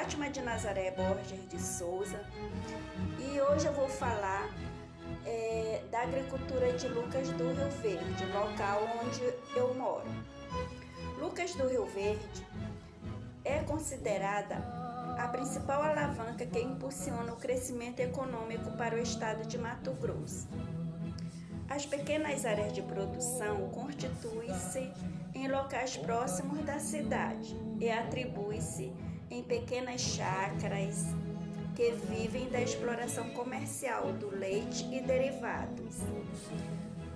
Fátima de Nazaré Borges de Souza e hoje eu vou falar é, da agricultura de Lucas do Rio Verde, local onde eu moro. Lucas do Rio Verde é considerada a principal alavanca que impulsiona o crescimento econômico para o estado de Mato Grosso. As pequenas áreas de produção constituem-se em locais próximos da cidade e atribui-se em pequenas chácaras que vivem da exploração comercial do leite e derivados,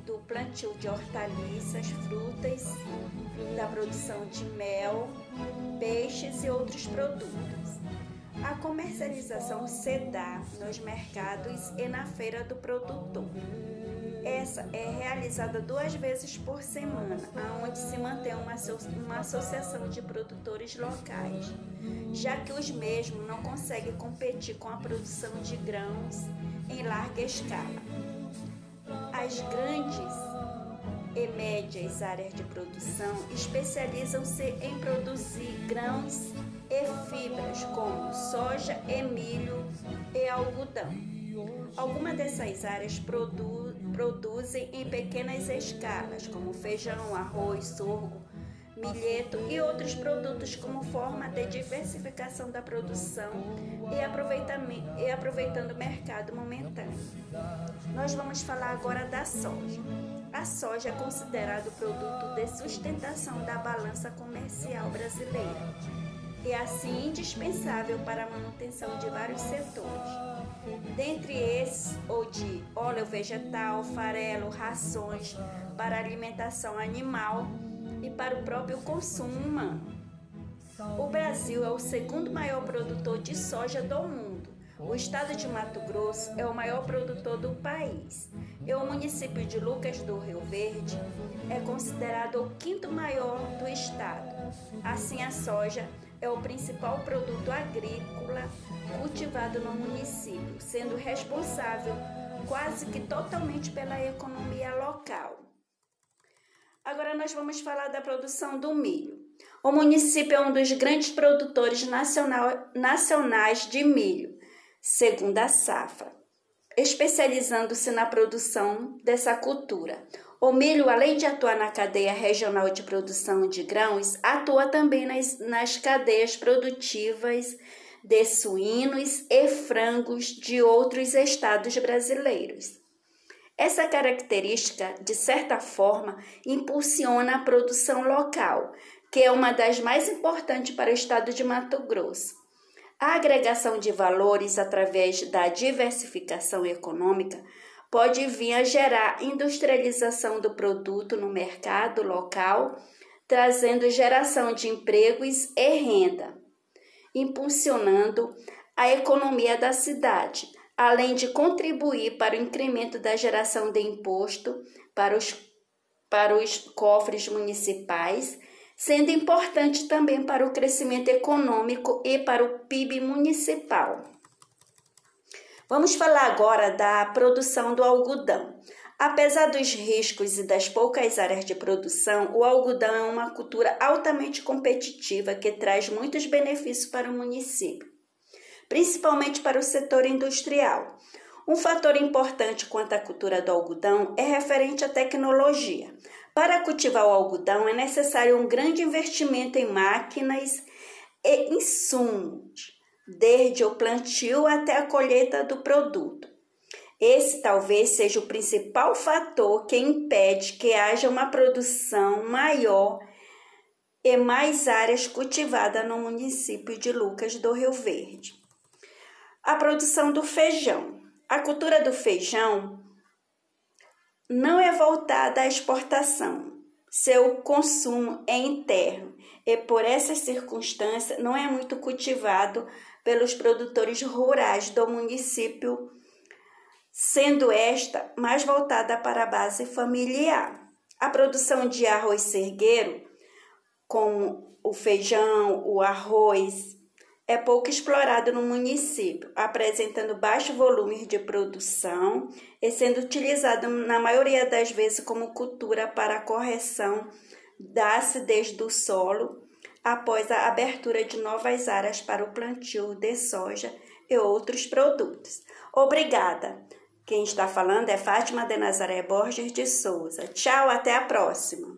do plantio de hortaliças, frutas, da produção de mel, peixes e outros produtos. A comercialização se dá nos mercados e na feira do produtor. Essa é realizada duas vezes por semana, onde se mantém uma, uma associação de produtores locais, já que os mesmos não conseguem competir com a produção de grãos em larga escala. As grandes e médias áreas de produção especializam-se em produzir grãos e fibras como soja, milho e algodão. Algumas dessas áreas produ produzem em pequenas escalas, como feijão, arroz, sorgo, milheto e outros produtos como forma de diversificação da produção e, e aproveitando o mercado momentâneo. Nós vamos falar agora da soja. A soja é considerado produto de sustentação da balança comercial brasileira e assim indispensável para a manutenção de vários setores dentre esses, ou de óleo vegetal, farelo, rações para alimentação animal e para o próprio consumo humano. O Brasil é o segundo maior produtor de soja do mundo. O estado de Mato Grosso é o maior produtor do país. E o município de Lucas do Rio Verde é considerado o quinto maior do estado. Assim, a soja é o principal produto agrícola cultivado no município, sendo responsável quase que totalmente pela economia local. Agora nós vamos falar da produção do milho. O município é um dos grandes produtores nacional, nacionais de milho, segundo a safra, especializando-se na produção dessa cultura. O milho, além de atuar na cadeia regional de produção de grãos, atua também nas, nas cadeias produtivas de suínos e frangos de outros estados brasileiros. Essa característica, de certa forma, impulsiona a produção local, que é uma das mais importantes para o estado de Mato Grosso. A agregação de valores através da diversificação econômica pode vir a gerar industrialização do produto no mercado local, trazendo geração de empregos e renda, impulsionando a economia da cidade, além de contribuir para o incremento da geração de imposto para os, para os cofres municipais, sendo importante também para o crescimento econômico e para o PIB municipal. Vamos falar agora da produção do algodão. Apesar dos riscos e das poucas áreas de produção, o algodão é uma cultura altamente competitiva que traz muitos benefícios para o município, principalmente para o setor industrial. Um fator importante quanto à cultura do algodão é referente à tecnologia. Para cultivar o algodão é necessário um grande investimento em máquinas e insumos desde o plantio até a colheita do produto. Esse talvez seja o principal fator que impede que haja uma produção maior e mais áreas cultivadas no município de Lucas do Rio Verde. A produção do feijão. A cultura do feijão não é voltada à exportação. Seu consumo é interno e, por essas circunstâncias, não é muito cultivado pelos produtores rurais do município, sendo esta mais voltada para a base familiar. A produção de arroz sergueiro, como o feijão, o arroz, é pouco explorado no município, apresentando baixo volume de produção e sendo utilizado na maioria das vezes como cultura para correção da acidez do solo após a abertura de novas áreas para o plantio de soja e outros produtos. Obrigada! Quem está falando é Fátima de Nazaré Borges de Souza. Tchau, até a próxima!